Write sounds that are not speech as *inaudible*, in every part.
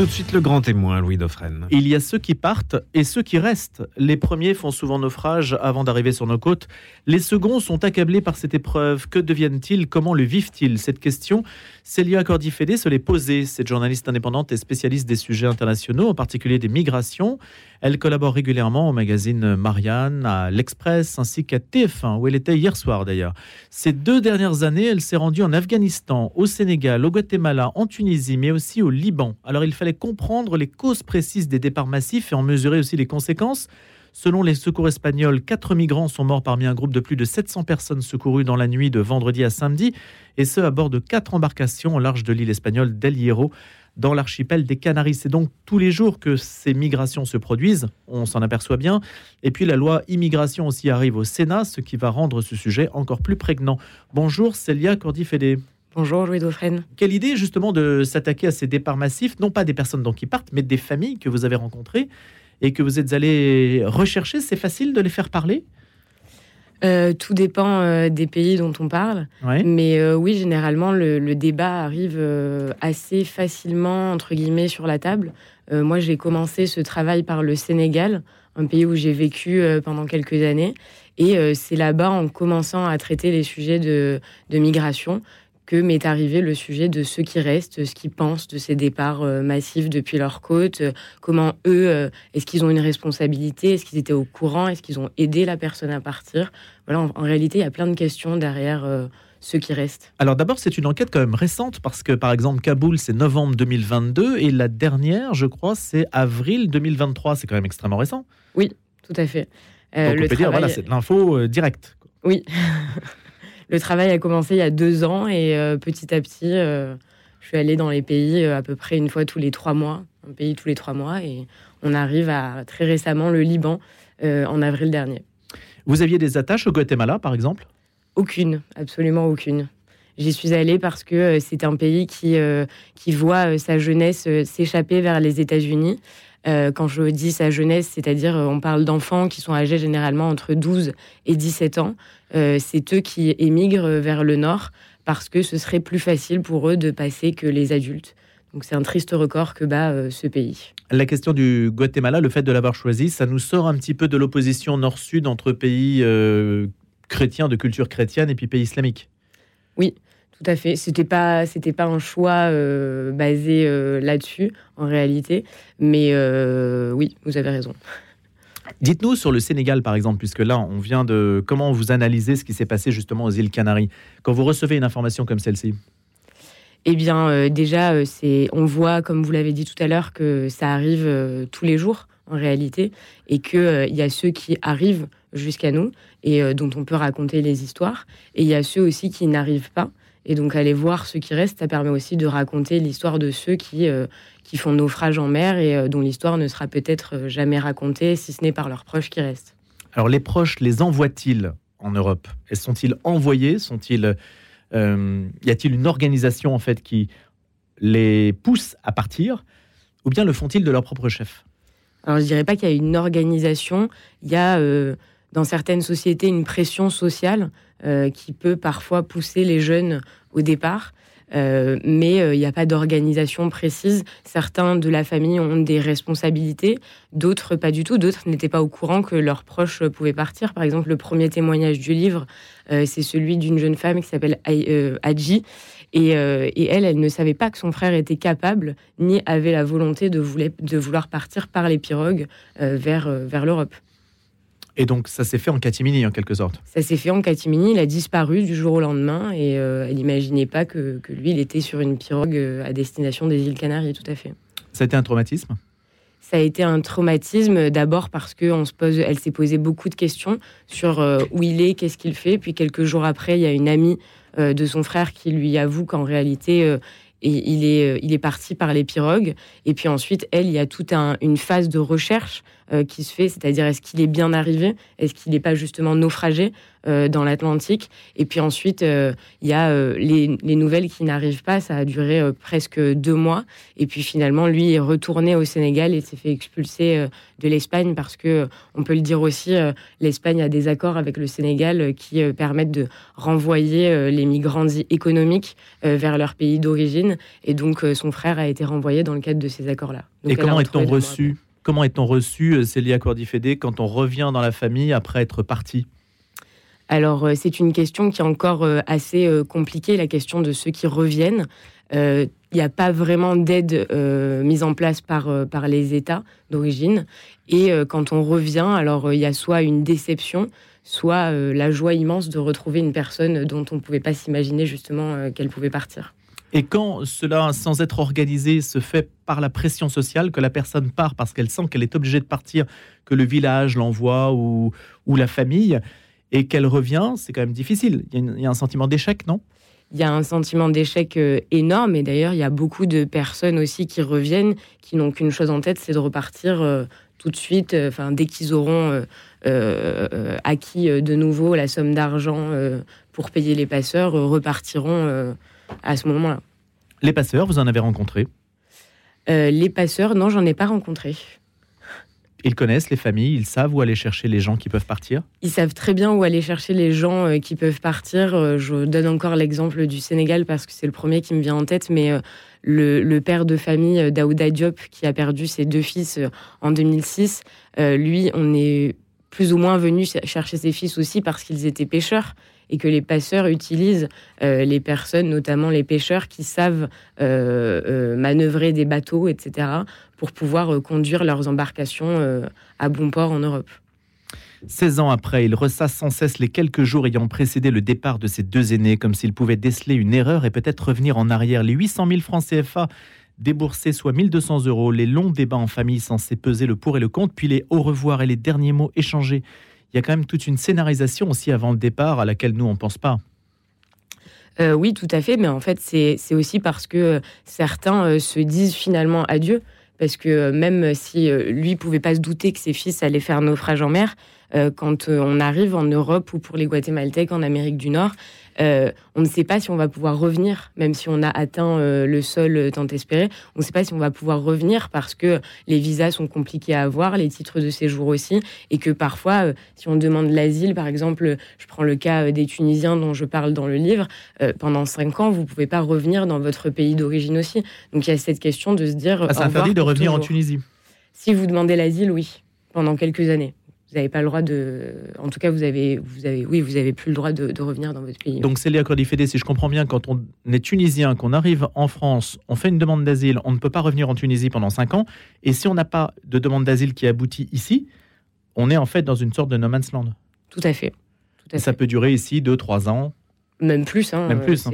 Tout de suite le grand témoin, Louis Dauphren. Il y a ceux qui partent et ceux qui restent. Les premiers font souvent naufrage avant d'arriver sur nos côtes. Les seconds sont accablés par cette épreuve. Que deviennent-ils? Comment le vivent-ils? Cette question, Célia Cordifédé se l'est posée. Cette journaliste indépendante et spécialiste des sujets internationaux, en particulier des migrations. Elle collabore régulièrement au magazine Marianne, à l'Express ainsi qu'à TF1, où elle était hier soir d'ailleurs. Ces deux dernières années, elle s'est rendue en Afghanistan, au Sénégal, au Guatemala, en Tunisie, mais aussi au Liban. Alors il fallait comprendre les causes précises des départs massifs et en mesurer aussi les conséquences. Selon les secours espagnols, quatre migrants sont morts parmi un groupe de plus de 700 personnes secourues dans la nuit de vendredi à samedi, et ce à bord de quatre embarcations au large de l'île espagnole d'El Hierro, dans l'archipel des Canaries. C'est donc tous les jours que ces migrations se produisent, on s'en aperçoit bien. Et puis la loi immigration aussi arrive au Sénat, ce qui va rendre ce sujet encore plus prégnant. Bonjour Célia Cordifédé. Bonjour Louis Dauphren. Quelle idée justement de s'attaquer à ces départs massifs, non pas des personnes donc qui partent, mais des familles que vous avez rencontrées et que vous êtes allé rechercher. C'est facile de les faire parler? Euh, tout dépend euh, des pays dont on parle. Mais euh, oui, généralement, le, débat arrive assez facilement, entre guillemets, sur la table. moi, j'ai commencé ce travail par le Sénégal, un pays où j'ai vécu pendant quelques années. Et c'est là-bas, en commençant à traiter les sujets de migration, que m'est arrivé le sujet de ceux qui restent, ce qu'ils pensent de ces départs euh, massifs depuis leur côte, euh, comment eux, euh, est-ce qu'ils ont une responsabilité, est-ce qu'ils étaient au courant, est-ce qu'ils ont aidé la personne à partir. Voilà, en, réalité, il y a plein de questions derrière ceux qui restent. Alors d'abord, c'est une enquête quand même récente parce que par exemple, Kaboul, c'est novembre 2022 et la dernière, je crois, c'est avril 2023. C'est quand même extrêmement récent. Oui, tout à fait. Donc on peut dire, voilà, c'est de l'info directe. Oui. *laughs* le travail a commencé il y a deux ans et euh, petit à petit, euh, je suis allée dans les pays euh, à peu près une fois tous les trois mois, un pays tous les trois mois, et on arrive à très récemment le Liban en avril dernier. Vous aviez des attaches au Guatemala, par exemple? Aucune, absolument aucune. J'y suis allée parce que c'est un pays qui, qui voit sa jeunesse s'échapper vers les États-Unis. Quand je dis sa jeunesse, c'est-à-dire on parle d'enfants qui sont âgés généralement entre 12 et 17 ans, euh, c'est eux qui émigrent vers le nord parce que ce serait plus facile pour eux de passer que les adultes. Donc c'est un triste record que bat euh, ce pays. La question du Guatemala, le fait de l'avoir choisi, ça nous sort un petit peu de l'opposition nord-sud entre pays euh, chrétiens de culture chrétienne et puis pays islamiques. Oui, tout à fait. C'était pas c'était pas un choix basé là-dessus en réalité, mais oui, vous avez raison. Dites-nous sur le Sénégal, par exemple, puisque là, on vient de... Comment vous analysez ce qui s'est passé justement aux îles Canaries? Quand vous recevez une information comme celle-ci? Eh bien, euh, déjà, euh, c'est, on voit, comme vous l'avez dit tout à l'heure, que ça arrive euh, tous les jours en réalité, et qu'il il y a ceux qui arrivent jusqu'à nous et dont on peut raconter les histoires, et il y a ceux aussi qui n'arrivent pas. Et donc aller voir ceux qui restent, ça permet aussi de raconter l'histoire de ceux qui, qui font naufrage en mer et euh, dont l'histoire ne sera peut-être euh, jamais racontée, si ce n'est par leurs proches qui restent. Alors les proches les envoient-ils en Europe? Sont-ils envoyés? Sont-ils euh, y a-t-il une organisation en fait qui les pousse à partir, ou bien le font-ils de leur propre chef? Alors je dirais pas qu'il y a une organisation. Il y a dans certaines sociétés une pression sociale qui peut parfois pousser les jeunes au départ. Euh, mais il euh, n'y a pas d'organisation précise. Certains de la famille ont des responsabilités, d'autres pas du tout. D'autres n'étaient pas au courant que leurs proches pouvaient partir. Par exemple, le premier témoignage du livre, euh, c'est celui d'une jeune femme qui s'appelle Adji. Et, elle, elle ne savait pas que son frère était capable, ni avait la volonté de, vouloir partir par les pirogues vers l'Europe. Et donc, ça s'est fait en catimini, en quelque sorte. Ça s'est fait en catimini. Il a disparu du jour au lendemain et euh, elle n'imaginait pas que, lui, il était sur une pirogue euh, à destination des îles Canaries, tout à fait. Ça a été un traumatisme? Ça a été un traumatisme d'abord parce que on se pose, elle s'est posé beaucoup de questions sur euh, où il est, qu'est-ce qu'il fait. Puis quelques jours après, il y a une amie de son frère qui lui avoue qu'en réalité, il, est, il est parti par les pirogues. Et puis ensuite, elle, il y a toute une phase de recherche qui se fait, c'est-à-dire est-ce qu'il est bien arrivé, est-ce qu'il n'est pas justement naufragé dans l'Atlantique, et puis ensuite il y a les, les, nouvelles qui n'arrivent pas, ça a duré presque deux mois, et puis finalement lui est retourné au Sénégal et s'est fait expulser de l'Espagne parce que on peut le dire aussi, l'Espagne a des accords avec le Sénégal qui permettent de renvoyer les migrants économiques vers leur pays d'origine, et donc son frère a été renvoyé dans le cadre de ces accords-là. Et comment est-on reçu Comment est-on reçu, Célia Cordifédé, quand on revient dans la famille après être parti? Alors, euh, c'est une question qui est encore euh, assez euh, compliquée, la question de ceux qui reviennent. Il n'y a pas vraiment d'aide mise en place par, par les États d'origine. Et quand on revient, alors il y a soit une déception, soit la joie immense de retrouver une personne dont on ne pouvait pas s'imaginer justement qu'elle pouvait partir. Et quand cela, sans être organisé, se fait par la pression sociale, que la personne part parce qu'elle sent qu'elle est obligée de partir, que le village l'envoie ou, la famille, et qu'elle revient, c'est quand même difficile. Il y, a, un sentiment d'échec, non? Il y a un sentiment d'échec euh, énorme et d'ailleurs il y a beaucoup de personnes aussi qui reviennent qui n'ont qu'une chose en tête c'est de repartir euh, tout de suite euh, enfin dès qu'ils auront acquis de nouveau la somme d'argent pour payer les passeurs repartiront à ce moment-là. Les passeurs, vous en avez rencontré euh, Les passeurs, non, j'en ai pas rencontré. Ils connaissent les familles, ils savent où aller chercher les gens qui peuvent partir Ils savent très bien où aller chercher les gens euh, qui peuvent partir. Euh, je donne encore l'exemple du Sénégal parce que c'est le premier qui me vient en tête, mais le, père de famille Daouda Diop, qui a perdu ses deux fils en 2006, lui, on est plus ou moins venu chercher ses fils aussi parce qu'ils étaient pêcheurs et que les passeurs utilisent euh, les personnes, notamment les pêcheurs, qui savent euh, euh, manœuvrer des bateaux, etc., pour pouvoir conduire leurs embarcations à bon port en Europe. 16 ans après, il ressasse sans cesse les quelques jours ayant précédé le départ de ses deux aînés, comme s'il pouvait déceler une erreur et peut-être revenir en arrière. Les 800 000 francs CFA déboursés, soit 1200 euros, les longs débats en famille censés peser le pour et le contre, puis les au revoir et les derniers mots échangés il y a quand même toute une scénarisation aussi avant le départ à laquelle nous, on ne pense pas. Euh, oui, tout à fait, mais en fait, c'est aussi parce que certains euh, se disent finalement adieu, parce que même si euh, lui pouvait pas se douter que ses fils allaient faire naufrage en mer, quand on arrive en Europe ou pour les Guatémaltèques en Amérique du Nord, euh, on ne sait pas si on va pouvoir revenir, même si on a atteint euh, le sol euh, tant espéré. On ne sait pas si on va pouvoir revenir parce que les visas sont compliqués à avoir, les titres de séjour aussi, et que parfois, si on demande l'asile, par exemple, je prends le cas des Tunisiens dont je parle dans le livre, pendant cinq ans, vous ne pouvez pas revenir dans votre pays d'origine aussi. Donc il y a cette question de se dire. Ah, c'est interdit de revenir en Tunisie. Si vous demandez l'asile, oui, pendant quelques années vous n'avez pas le droit de. En tout cas, vous avez, vous avez, oui, vous avez plus le droit de, revenir dans votre pays. Donc, Célia Cordifédé, si je comprends bien, quand on est tunisien, qu'on arrive en France, on fait une demande d'asile, on ne peut pas revenir en Tunisie pendant 5 ans. Et si on n'a pas de demande d'asile qui aboutit ici, on est en fait dans une sorte de no man's land. Tout à fait. et ça peut durer ici 2-3 ans. Même plus. Hein, Même plus. Hein.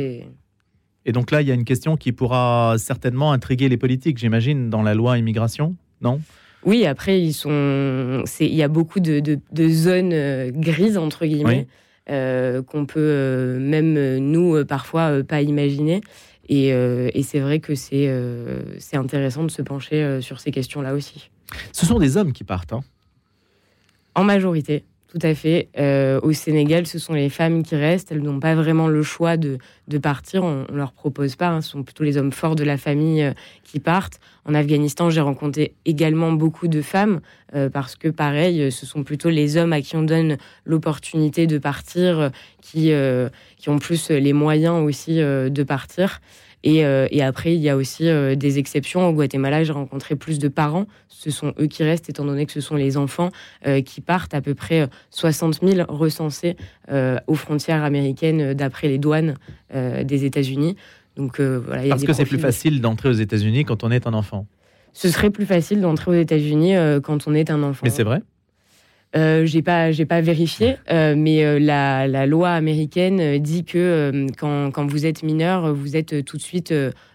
Et donc là, il y a une question qui pourra certainement intriguer les politiques, j'imagine, dans la loi immigration, non? Oui, après, ils sont. Il y a beaucoup de, zones euh, grises, entre guillemets, euh, qu'on peut euh, même nous, parfois, pas imaginer. Et, c'est vrai que c'est intéressant de se pencher sur ces questions-là aussi. Ce sont des hommes qui partent. Hein en majorité. Tout à fait. Euh, au Sénégal, ce sont les femmes qui restent. Elles n'ont pas vraiment le choix de, partir. On ne leur propose pas. Hein. Ce sont plutôt les hommes forts de la famille euh, qui partent. En Afghanistan, j'ai rencontré également beaucoup de femmes euh, parce que, pareil, ce sont plutôt les hommes à qui on donne l'opportunité de partir, qui, qui ont plus les moyens aussi de partir. Euh, et, après, il y a aussi euh, des exceptions. Au Guatemala, j'ai rencontré plus de parents. Ce sont eux qui restent, étant donné que ce sont les enfants euh, qui partent. À peu près 60 000 recensés aux frontières américaines d'après les douanes des États-Unis. Donc voilà. Parce que c'est plus facile d'entrer aux États-Unis quand on est un enfant. Ce serait plus facile d'entrer aux États-Unis quand on est un enfant. Mais c'est vrai. Euh, j'ai pas, j'ai pas vérifié, euh, mais euh, la, loi américaine dit que quand, quand, vous êtes mineur, vous êtes tout de suite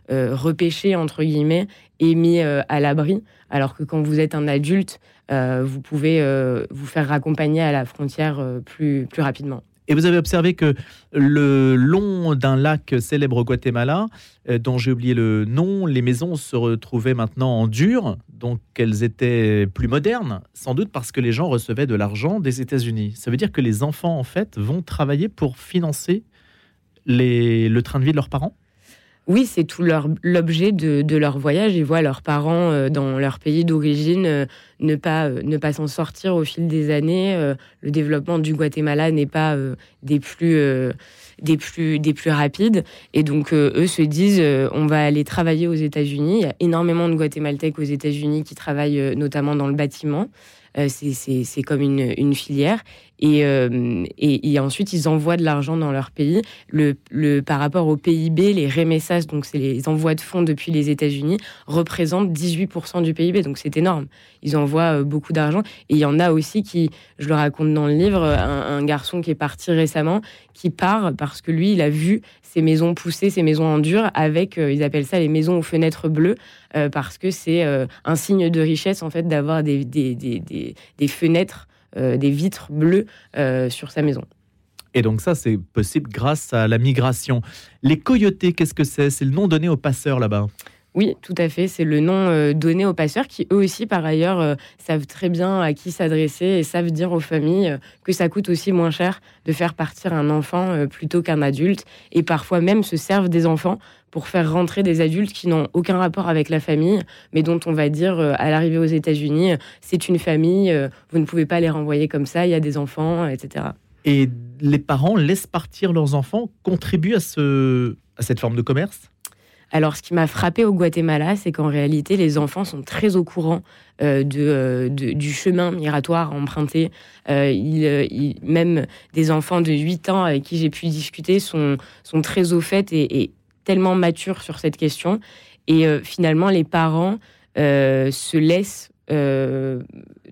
repêché entre guillemets et mis à l'abri, alors que quand vous êtes un adulte, vous pouvez vous faire raccompagner à la frontière plus, plus rapidement. Et vous avez observé que le long d'un lac célèbre au Guatemala, euh, dont j'ai oublié le nom, les maisons se retrouvaient maintenant en dur, donc elles étaient plus modernes, sans doute parce que les gens recevaient de l'argent des États-Unis. Ça veut dire que les enfants, en fait, vont travailler pour financer le train de vie de leurs parents? Oui, c'est tout l'objet de, leur voyage. Ils voient leurs parents euh, dans leur pays d'origine euh, ne pas, euh, ne pas s'en sortir au fil des années. le développement du Guatemala n'est pas des, plus, des, plus, des plus rapides. Et donc, eux se disent on va aller travailler aux États-Unis. Il y a énormément de Guatémaltèques aux États-Unis qui travaillent notamment dans le bâtiment. c'est comme une, filière. Euh, et, ensuite, ils envoient de l'argent dans leur pays. Par rapport au PIB, les remessas, donc c'est les envois de fonds depuis les États-Unis, représentent 18% du PIB. Donc c'est énorme. Ils envoient euh, beaucoup d'argent. Et il y en a aussi qui, je le raconte dans le livre, un, garçon qui est parti récemment, qui part parce que lui, il a vu ces maisons pousser, ces maisons en dur, avec, euh, ils appellent ça les maisons aux fenêtres bleues, parce que c'est un signe de richesse, en fait, d'avoir des, des, des, des fenêtres des vitres bleues euh, sur sa maison. Et donc ça, c'est possible grâce à la migration. Les coyotés, qu'est-ce que c'est? C'est le nom donné aux passeurs là-bas oui, tout à fait. C'est le nom euh, donné aux passeurs qui, eux aussi, par ailleurs, savent très bien à qui s'adresser et savent dire aux familles que ça coûte aussi moins cher de faire partir un enfant plutôt qu'un adulte et parfois même se servent des enfants pour faire rentrer des adultes qui n'ont aucun rapport avec la famille, mais dont on va dire euh, à l'arrivée aux États-Unis, c'est une famille, euh, vous ne pouvez pas les renvoyer comme ça, il y a des enfants, etc. Et les parents laissent partir leurs enfants, contribuent à, ce, à cette forme de commerce? Alors, ce qui m'a frappé au Guatemala, c'est qu'en réalité, les enfants sont très au courant euh, de, du chemin migratoire emprunté. même des enfants de 8 ans avec qui j'ai pu discuter sont, très au fait et, tellement mature sur cette question. Et euh, finalement, les parents euh, se laissent euh,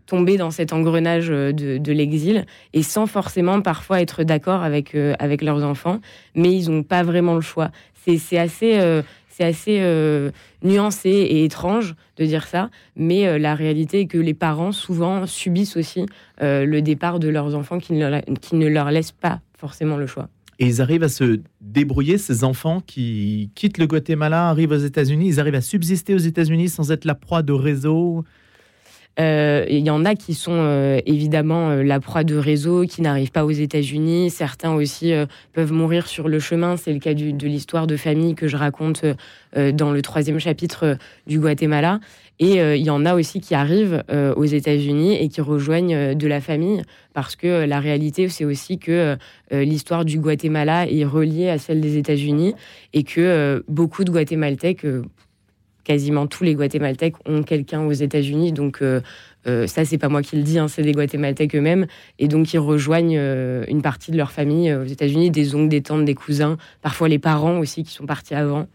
tomber dans cet engrenage de, l'exil et sans forcément parfois être d'accord avec leurs enfants, mais ils n'ont pas vraiment le choix. C'est assez, c'est assez nuancé et étrange de dire ça, mais la réalité est que les parents souvent subissent aussi le départ de leurs enfants qui ne, qui ne leur laissent pas forcément le choix. Et ils arrivent à se débrouiller, ces enfants qui quittent le Guatemala, arrivent aux États-Unis, ils arrivent à subsister aux États-Unis sans être la proie de réseaux euh, il y en a qui sont euh, évidemment euh, la proie de réseaux, qui n'arrivent pas aux États-Unis. Certains aussi peuvent mourir sur le chemin. C'est le cas de l'histoire de famille que je raconte dans le troisième chapitre du Guatemala. Et il y en a aussi qui arrivent aux États-Unis et qui rejoignent de la famille, parce que la réalité, c'est aussi que l'histoire du Guatemala est reliée à celle des États-Unis et que beaucoup de Guatémaltèques quasiment tous les Guatémaltèques ont quelqu'un aux États-Unis. Donc, euh, euh, ça, c'est pas moi qui le dis, hein, c'est des Guatémaltèques eux-mêmes. Et donc, ils rejoignent euh, une partie de leur famille aux États-Unis, des oncles, des tantes, des cousins, parfois les parents aussi qui sont partis avant.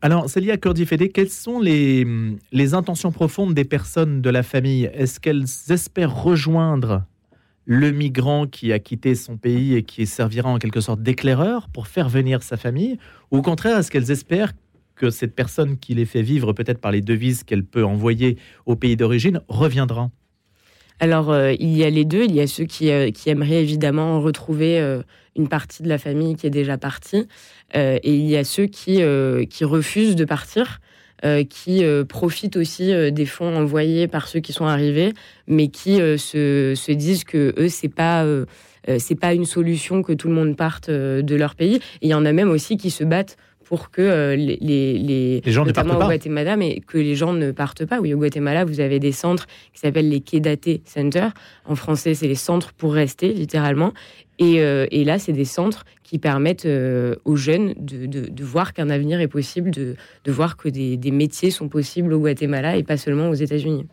Alors, Célia Cordifédé, quelles sont les, les intentions profondes des personnes de la famille? Est-ce qu'elles espèrent rejoindre le migrant qui a quitté son pays et qui servira en quelque sorte d'éclaireur pour faire venir sa famille? Ou au contraire, est-ce qu'elles espèrent que cette personne qui les fait vivre peut-être par les devises qu'elle peut envoyer au pays d'origine reviendra alors, euh, il y a les deux. Il y a ceux qui, euh, aimeraient évidemment retrouver euh, une partie de la famille qui est déjà partie. et il y a ceux qui, qui refusent de partir, qui profitent aussi des fonds envoyés par ceux qui sont arrivés, mais qui se, se, disent que eux, c'est pas. c'est pas une solution que tout le monde parte de leur pays. Il y en a même aussi qui se battent pour que euh, les, les, les, gens notamment au Guatemala, mais que les gens ne partent pas. Oui, au Guatemala, vous avez des centres qui s'appellent les Quédate Center. En français, c'est les centres pour rester, littéralement. Et, euh, et là, c'est des centres qui permettent euh, aux jeunes de, de, voir qu'un avenir est possible, de, de voir que des, des métiers sont possibles au Guatemala et pas seulement aux États-Unis.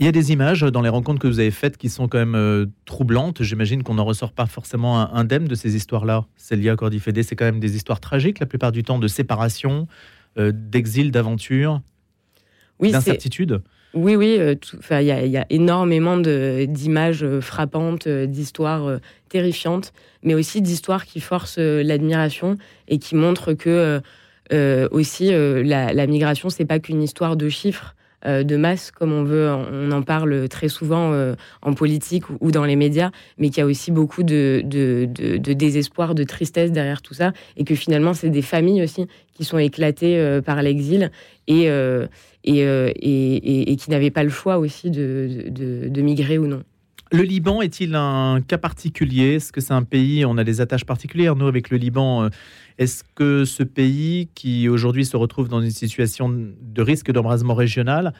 Il y a des images dans les rencontres que vous avez faites qui sont quand même euh, troublantes. J'imagine qu'on n'en ressort pas forcément indemne de ces histoires-là. Célia Cordifédé, c'est quand même des histoires tragiques la plupart du temps, de séparation, euh, d'exil, d'aventure, oui, d'incertitude. Oui, oui, euh, il y, a énormément d'images frappantes, d'histoires terrifiantes, mais aussi d'histoires qui forcent l'admiration et qui montrent que aussi la, la migration, c'est pas qu'une histoire de chiffres. De masse, comme on veut, on en parle très souvent en politique ou, dans les médias, mais qu'il y a aussi beaucoup de, désespoir, de tristesse derrière tout ça, et que finalement, c'est des familles aussi qui sont éclatées par l'exil et, qui n'avaient pas le choix aussi de migrer ou non. Le Liban est-il un cas particulier? Est-ce que c'est un pays, on a des attaches particulières, nous, avec le Liban euh, Est-ce que ce pays, qui aujourd'hui se retrouve dans une situation de risque d'embrasement régional,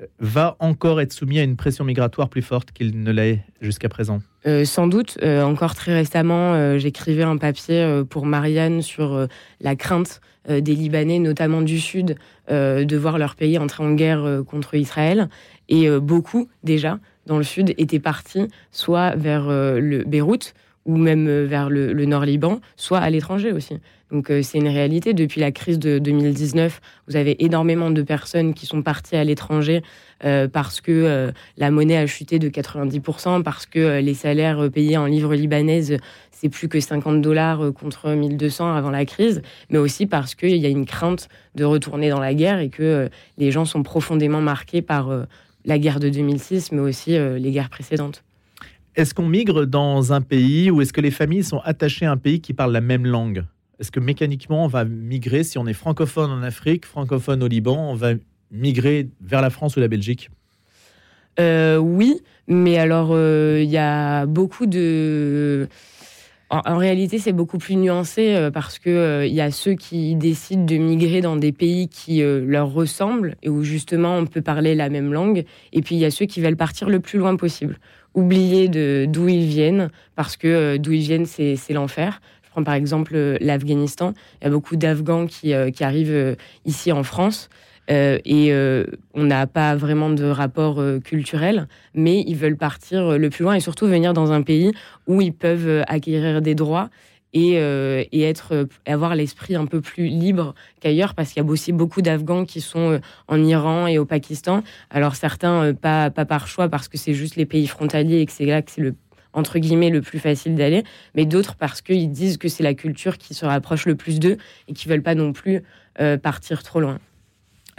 euh, va encore être soumis à une pression migratoire plus forte qu'il ne l'est jusqu'à présent? Euh, Sans doute. encore très récemment, j'écrivais un papier pour Marianne sur la crainte des Libanais, notamment du Sud, de voir leur pays entrer en guerre contre Israël. Et beaucoup, déjà, dans le sud étaient partis soit vers euh, le Beyrouth ou même euh, vers le, nord Liban, soit à l'étranger aussi. Donc euh, c'est une réalité. Depuis la crise de 2019, vous avez énormément de personnes qui sont parties à l'étranger parce que la monnaie a chuté de 90%, parce que les salaires payés en livres libanaises, c'est plus que 50 dollars contre 1200 avant la crise, mais aussi parce qu'il y a une crainte de retourner dans la guerre et que les gens sont profondément marqués par la guerre de 2006, mais aussi euh, les guerres précédentes. Est-ce qu'on migre dans un pays ou est-ce que les familles sont attachées à un pays qui parle la même langue? Est-ce que mécaniquement on va migrer si on est francophone en Afrique, francophone au Liban, on va migrer vers la France ou la Belgique? Euh, Oui, mais alors euh, il y a beaucoup de en, réalité, c'est beaucoup plus nuancé euh, parce que euh, il y a ceux qui décident de migrer dans des pays qui euh, leur ressemblent et où justement on peut parler la même langue. Et puis il y a ceux qui veulent partir le plus loin possible, oublier d'où ils viennent parce que d'où ils viennent c'est l'enfer. Je prends par exemple l'Afghanistan. Il y a beaucoup d'Afghans qui arrivent ici en France. Euh, et euh, on n'a pas vraiment de rapport euh, culturel, mais ils veulent partir le plus loin et surtout venir dans un pays où ils peuvent acquérir des droits et, et être, avoir l'esprit un peu plus libre qu'ailleurs, parce qu'il y a aussi beaucoup d'Afghans qui sont en Iran et au Pakistan. Alors certains, pas, pas par choix, parce que c'est juste les pays frontaliers et que c'est là que c'est le entre guillemets le plus facile d'aller, mais d'autres parce qu'ils disent que c'est la culture qui se rapproche le plus d'eux et qui veulent pas non plus partir trop loin.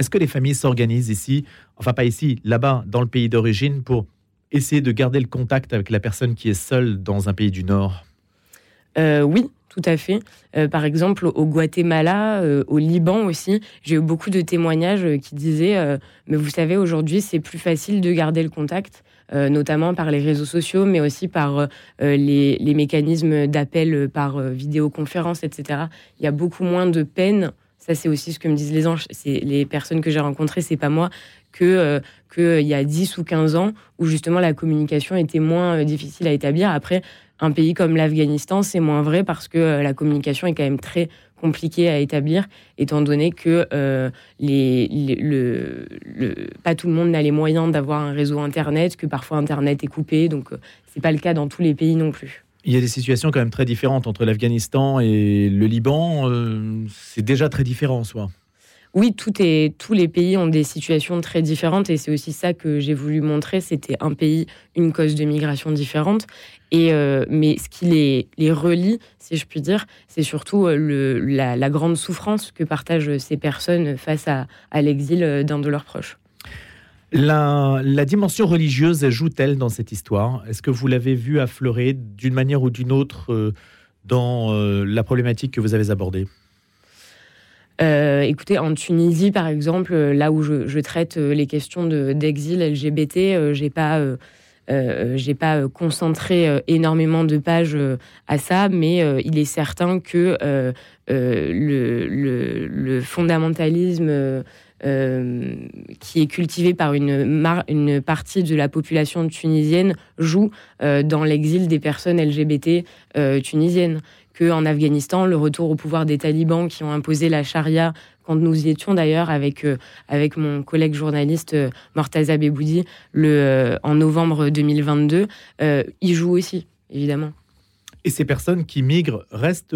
Est-ce que les familles s'organisent ici, enfin pas ici, là-bas, dans le pays d'origine, pour essayer de garder le contact avec la personne qui est seule dans un pays du Nord? Euh, Oui, tout à fait. Euh, par exemple, au Guatemala, euh, au Liban aussi, j'ai eu beaucoup de témoignages qui disaient Mais vous savez, aujourd'hui, c'est plus facile de garder le contact. notamment par les réseaux sociaux, mais aussi par les, les, mécanismes d'appel par vidéoconférence, etc. Il y a beaucoup moins de peine ça c'est aussi ce que me disent les anges, c'est les personnes que j'ai rencontrées, c'est pas moi, que euh, qu'il y a 10 ou 15 ans où justement la communication était moins euh, difficile à établir. Après, un pays comme l'Afghanistan, c'est moins vrai parce que euh, la communication est quand même très compliquée à établir, étant donné que les, le, le, pas tout le monde n'a les moyens d'avoir un réseau Internet, que parfois Internet est coupé, donc c'est pas le cas dans tous les pays non plus. Il y a des situations quand même très différentes entre l'Afghanistan et le Liban. Euh, c'est déjà très différent en soi. Oui, tout est, tous les pays ont des situations très différentes et c'est aussi ça que j'ai voulu montrer. C'était un pays, une cause de migration différente. Et, euh, mais ce qui les, les, relie, si je puis dire, c'est surtout euh, la, grande souffrance que partagent ces personnes face à l'exil d'un de leurs proches. La, dimension religieuse joue-t-elle dans cette histoire? Est-ce que vous l'avez vu affleurer d'une manière ou d'une autre euh, dans euh, la problématique que vous avez abordée? Euh, écoutez, en Tunisie, par exemple, là où je, traite les questions d'exil LGBT, j'ai pas, pas concentré énormément de pages à ça, mais il est certain que le, fondamentalisme euh, qui est cultivé par une, partie de la population tunisienne joue euh, dans l'exil des personnes LGBT euh, tunisiennes. Qu'en Afghanistan, le retour au pouvoir des talibans qui ont imposé la charia, quand nous y étions d'ailleurs avec, avec mon collègue journaliste Mortaza Beboudi le, en novembre 2022, y joue aussi, évidemment. Et ces personnes qui migrent restent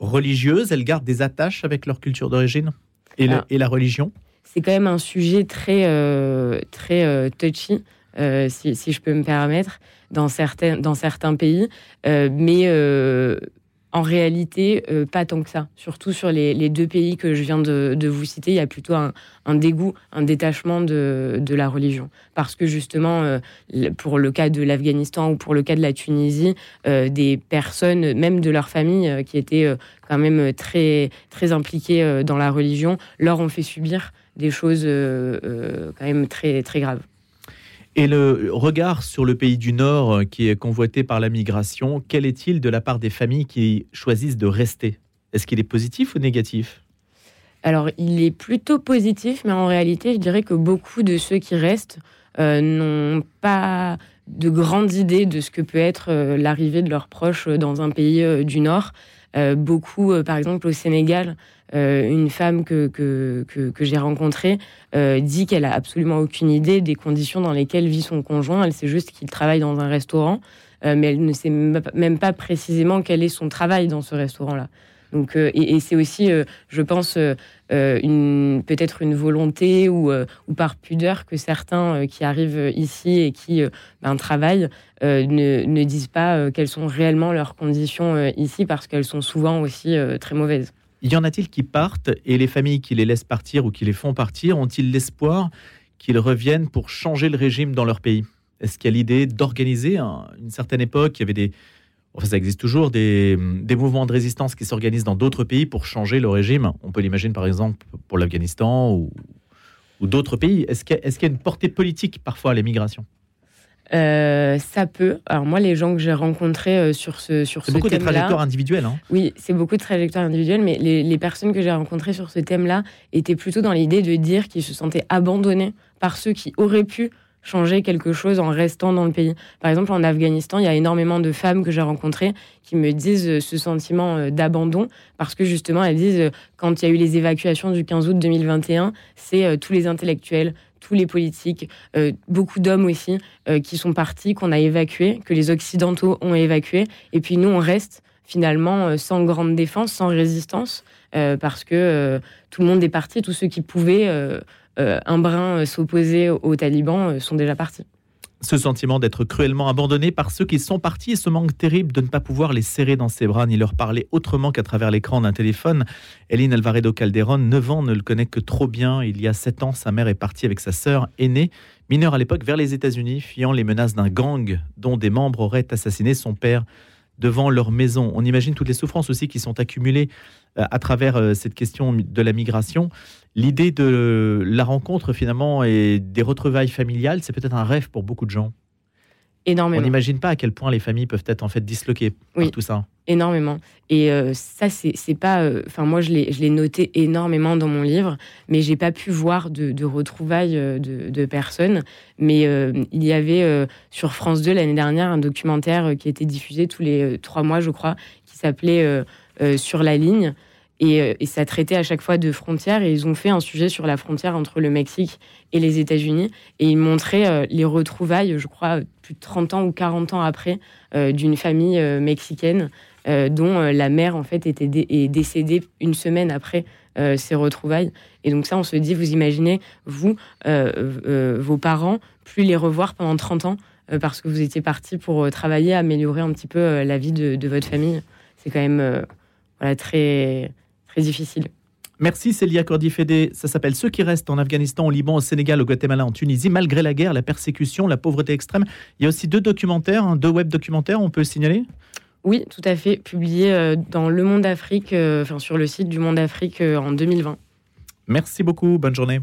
religieuses, elles gardent des attaches avec leur culture d'origine? Et, la religion C'est quand même un sujet très, euh, très euh, touchy, euh, si, je peux me permettre, dans certains, dans certains pays. mais en réalité, euh, pas tant que ça. Surtout sur les, deux pays que je viens de, vous citer, il y a plutôt un, dégoût, un détachement de, la religion. Parce que justement, euh, pour le cas de l'Afghanistan ou pour le cas de la Tunisie, euh, des personnes, même de leur famille, qui étaient quand même très, très impliquées dans la religion, leur ont fait subir des choses quand même très, très graves. Et le regard sur le pays du Nord euh, qui est convoité par la migration, quel est-il de la part des familles qui choisissent de rester? Est-ce qu'il est positif ou négatif? Alors, il est plutôt positif, mais en réalité, je dirais que beaucoup de ceux qui restent euh, n'ont pas de grandes idées de ce que peut être euh, l'arrivée de leurs proches dans un pays du Nord. beaucoup, par exemple, au Sénégal, euh, une femme que, que, que, j'ai rencontrée euh, dit qu'elle a absolument aucune idée des conditions dans lesquelles vit son conjoint. Elle sait juste qu'il travaille dans un restaurant, euh, mais elle ne sait même pas précisément quel est son travail dans ce restaurant-là. Donc, et, c'est aussi, je pense, peut-être une volonté ou, par pudeur que certains qui arrivent ici et qui ben, travaillent ne, disent pas quelles sont réellement leurs conditions ici parce qu'elles sont souvent aussi très mauvaises. Y en a-t-il qui partent et les familles qui les laissent partir ou qui les font partir ont-ils l'espoir qu'ils reviennent pour changer le régime dans leur pays? Est-ce qu'il y a l'idée d'organiser une certaine époque? Il y avait des, enfin, ça existe toujours, des, mouvements de résistance qui s'organisent dans d'autres pays pour changer le régime. On peut l'imaginer par exemple pour l'Afghanistan ou, d'autres pays. Est-ce qu'il y, y, a une portée politique parfois à l'émigration? Euh, ça peut. Alors moi, les gens que j'ai rencontrés euh, sur ce sur ce beaucoup de trajectoires individuelles. Hein. Oui, c'est beaucoup de trajectoires individuelles, mais les, les personnes que j'ai rencontrées sur ce thème-là étaient plutôt dans l'idée de dire qu'ils se sentaient abandonnés par ceux qui auraient pu changer quelque chose en restant dans le pays. Par exemple, en Afghanistan, il y a énormément de femmes que j'ai rencontrées qui me disent euh, ce sentiment d'abandon parce que justement, elles disent quand il y a eu les évacuations du 15 août 2021, c'est tous les intellectuels, tous les politiques, euh, beaucoup d'hommes aussi, euh, qui sont partis, qu'on a évacués, que les Occidentaux ont évacués. Et puis nous, on reste finalement euh, sans grande défense, sans résistance, parce que tout le monde est parti, tous ceux qui pouvaient un brin s'opposer aux talibans sont déjà partis ce sentiment d'être cruellement abandonné par ceux qui sont partis et ce manque terrible de ne pas pouvoir les serrer dans ses bras ni leur parler autrement qu'à travers l'écran d'un téléphone. Eline Alvaredo Calderon, 9 ans, ne le connaît que trop bien. Il y a 7 ans, sa mère est partie avec sa sœur aînée, mineure à l'époque, vers les États-Unis, fuyant les menaces d'un gang dont des membres auraient assassiné son père devant leur maison. On imagine toutes les souffrances aussi qui sont accumulées euh, à travers euh, cette question de la migration. L'idée de la rencontre finalement et des retrouvailles familiales, c'est peut-être un rêve pour beaucoup de gens. Énormément. On n'imagine pas à quel point les familles peuvent être en fait disloquées par tout ça. Énormément. Et euh, ça, c'est pas. Enfin, moi, je l'ai noté énormément dans mon livre, mais j'ai pas pu voir de, retrouvailles de, de, personnes. Mais il y avait sur France 2 l'année dernière un documentaire qui était diffusé tous les trois mois, je crois, qui s'appelait euh, sur la ligne. Euh, et, ça traitait à chaque fois de frontières. Et ils ont fait un sujet sur la frontière entre le Mexique et les États-Unis. Et ils montraient euh, les retrouvailles, je crois, plus de 30 ans ou 40 ans après, d'une famille mexicaine dont la mère, en fait, était est décédée une semaine après ces retrouvailles. Et donc ça, on se dit, vous imaginez, vous, vos parents, plus les revoir pendant 30 ans parce que vous étiez parti pour travailler, améliorer un petit peu la vie de, de votre famille. C'est quand même très, très difficile. Merci Célia Cordifédé. Ça s'appelle Ceux qui restent en Afghanistan, au Liban, au Sénégal, au Guatemala, en Tunisie, malgré la guerre, la persécution, la pauvreté extrême. Il y a aussi deux documentaires, hein, deux web documentaires, on peut signaler? Oui, tout à fait, publiés euh, dans Le Monde Afrique, euh, enfin sur le site du Monde Afrique euh, en 2020. Merci beaucoup, bonne journée.